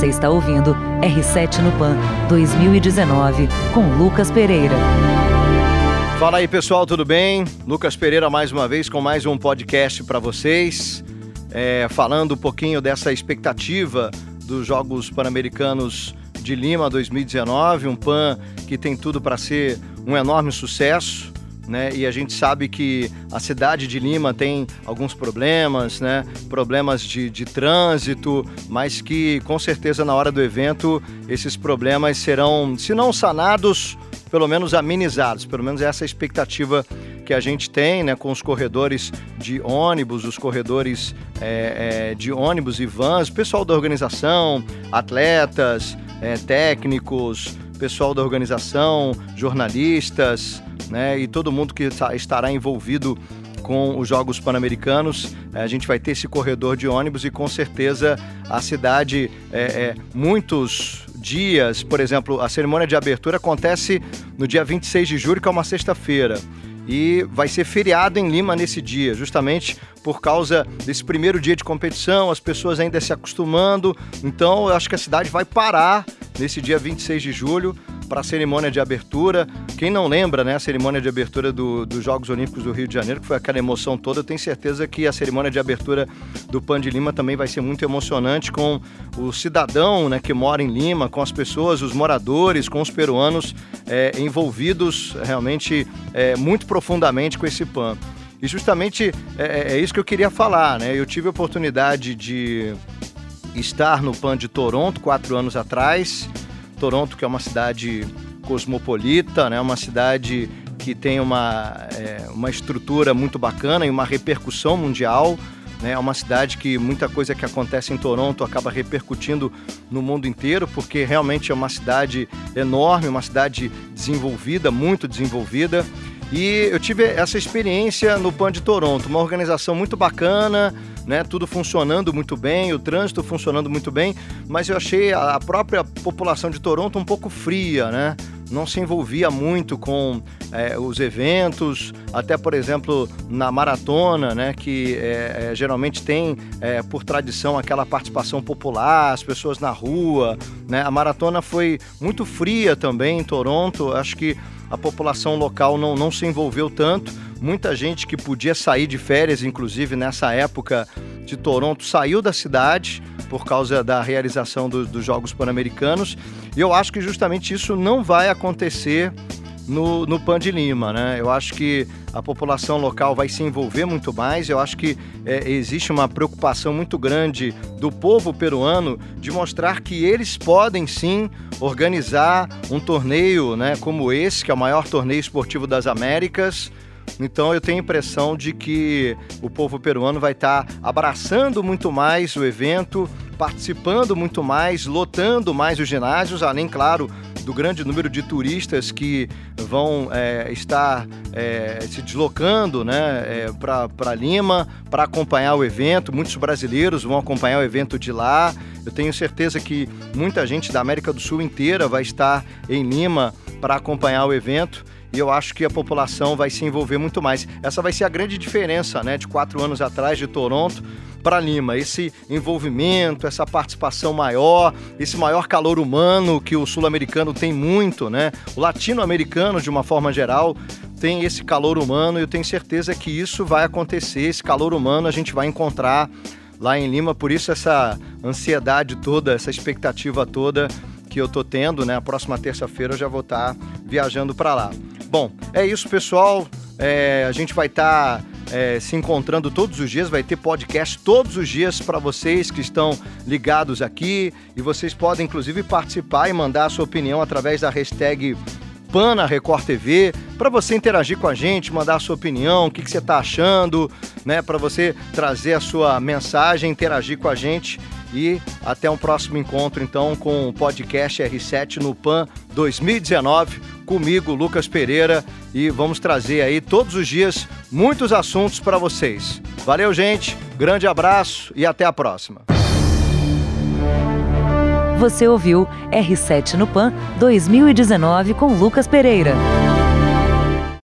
Você está ouvindo R7 no Pan 2019 com Lucas Pereira. Fala aí pessoal, tudo bem? Lucas Pereira mais uma vez com mais um podcast para vocês, é, falando um pouquinho dessa expectativa dos Jogos Pan-Americanos de Lima 2019, um PAN que tem tudo para ser um enorme sucesso né? E a gente sabe que a cidade de Lima tem alguns problemas, né? Problemas de, de trânsito, mas que com certeza na hora do evento esses problemas serão, se não sanados, pelo menos amenizados. Pelo menos essa é a expectativa que a gente tem, né? Com os corredores de ônibus, os corredores é, é, de ônibus e vans, pessoal da organização, atletas, é, técnicos, pessoal da organização, jornalistas, né, e todo mundo que estará envolvido com os Jogos Pan-Americanos. A gente vai ter esse corredor de ônibus e com certeza a cidade, é, é, muitos dias, por exemplo, a cerimônia de abertura acontece no dia 26 de julho, que é uma sexta-feira. E vai ser feriado em Lima nesse dia, justamente por causa desse primeiro dia de competição, as pessoas ainda se acostumando. Então, eu acho que a cidade vai parar nesse dia 26 de julho para a cerimônia de abertura. Quem não lembra, né, a cerimônia de abertura do, dos Jogos Olímpicos do Rio de Janeiro, que foi aquela emoção toda, eu tenho certeza que a cerimônia de abertura do Pan de Lima também vai ser muito emocionante com o cidadão né, que mora em Lima, com as pessoas, os moradores, com os peruanos é, envolvidos realmente é, muito profundamente com esse Pan. E justamente é, é, é isso que eu queria falar, né? Eu tive a oportunidade de estar no PAN de Toronto quatro anos atrás Toronto, que é uma cidade cosmopolita, né? uma cidade que tem uma, é, uma estrutura muito bacana e uma repercussão mundial. Né? É uma cidade que muita coisa que acontece em Toronto acaba repercutindo no mundo inteiro, porque realmente é uma cidade enorme, uma cidade desenvolvida, muito desenvolvida. E eu tive essa experiência no PAN de Toronto, uma organização muito bacana, né? Tudo funcionando muito bem, o trânsito funcionando muito bem, mas eu achei a própria população de Toronto um pouco fria, né? Não se envolvia muito com é, os eventos, até por exemplo na maratona, né? Que é, é, geralmente tem é, por tradição aquela participação popular, as pessoas na rua, né? A maratona foi muito fria também em Toronto. Acho que a população local não, não se envolveu tanto. Muita gente que podia sair de férias, inclusive nessa época de Toronto, saiu da cidade por causa da realização do, dos Jogos Pan-Americanos. E eu acho que justamente isso não vai acontecer no, no Pan de Lima, né? Eu acho que a população local vai se envolver muito mais. Eu acho que é, existe uma preocupação muito grande do povo peruano de mostrar que eles podem sim organizar um torneio, né, como esse, que é o maior torneio esportivo das Américas. Então eu tenho a impressão de que o povo peruano vai estar abraçando muito mais o evento, participando muito mais, lotando mais os ginásios, além, claro, do grande número de turistas que vão é, estar é, se deslocando né, é, para Lima para acompanhar o evento. Muitos brasileiros vão acompanhar o evento de lá. Eu tenho certeza que muita gente da América do Sul inteira vai estar em Lima para acompanhar o evento e eu acho que a população vai se envolver muito mais. Essa vai ser a grande diferença né, de quatro anos atrás de Toronto para Lima. Esse envolvimento, essa participação maior, esse maior calor humano que o sul-americano tem muito, né? O latino-americano, de uma forma geral, tem esse calor humano e eu tenho certeza que isso vai acontecer. Esse calor humano a gente vai encontrar lá em Lima, por isso essa ansiedade toda, essa expectativa toda que eu tô tendo, né? A próxima terça-feira eu já vou estar tá viajando para lá. Bom, é isso, pessoal. É, a gente vai estar tá, é, se encontrando todos os dias, vai ter podcast todos os dias para vocês que estão ligados aqui e vocês podem inclusive participar e mandar a sua opinião através da hashtag PANA Record TV, para você interagir com a gente, mandar a sua opinião, o que, que você está achando, né? Para você trazer a sua mensagem, interagir com a gente e até um próximo encontro então com o podcast R7 no PAN 2019 comigo, Lucas Pereira, e vamos trazer aí todos os dias muitos assuntos para vocês. Valeu, gente. Grande abraço e até a próxima. Você ouviu R7 no PAN 2019 com Lucas Pereira.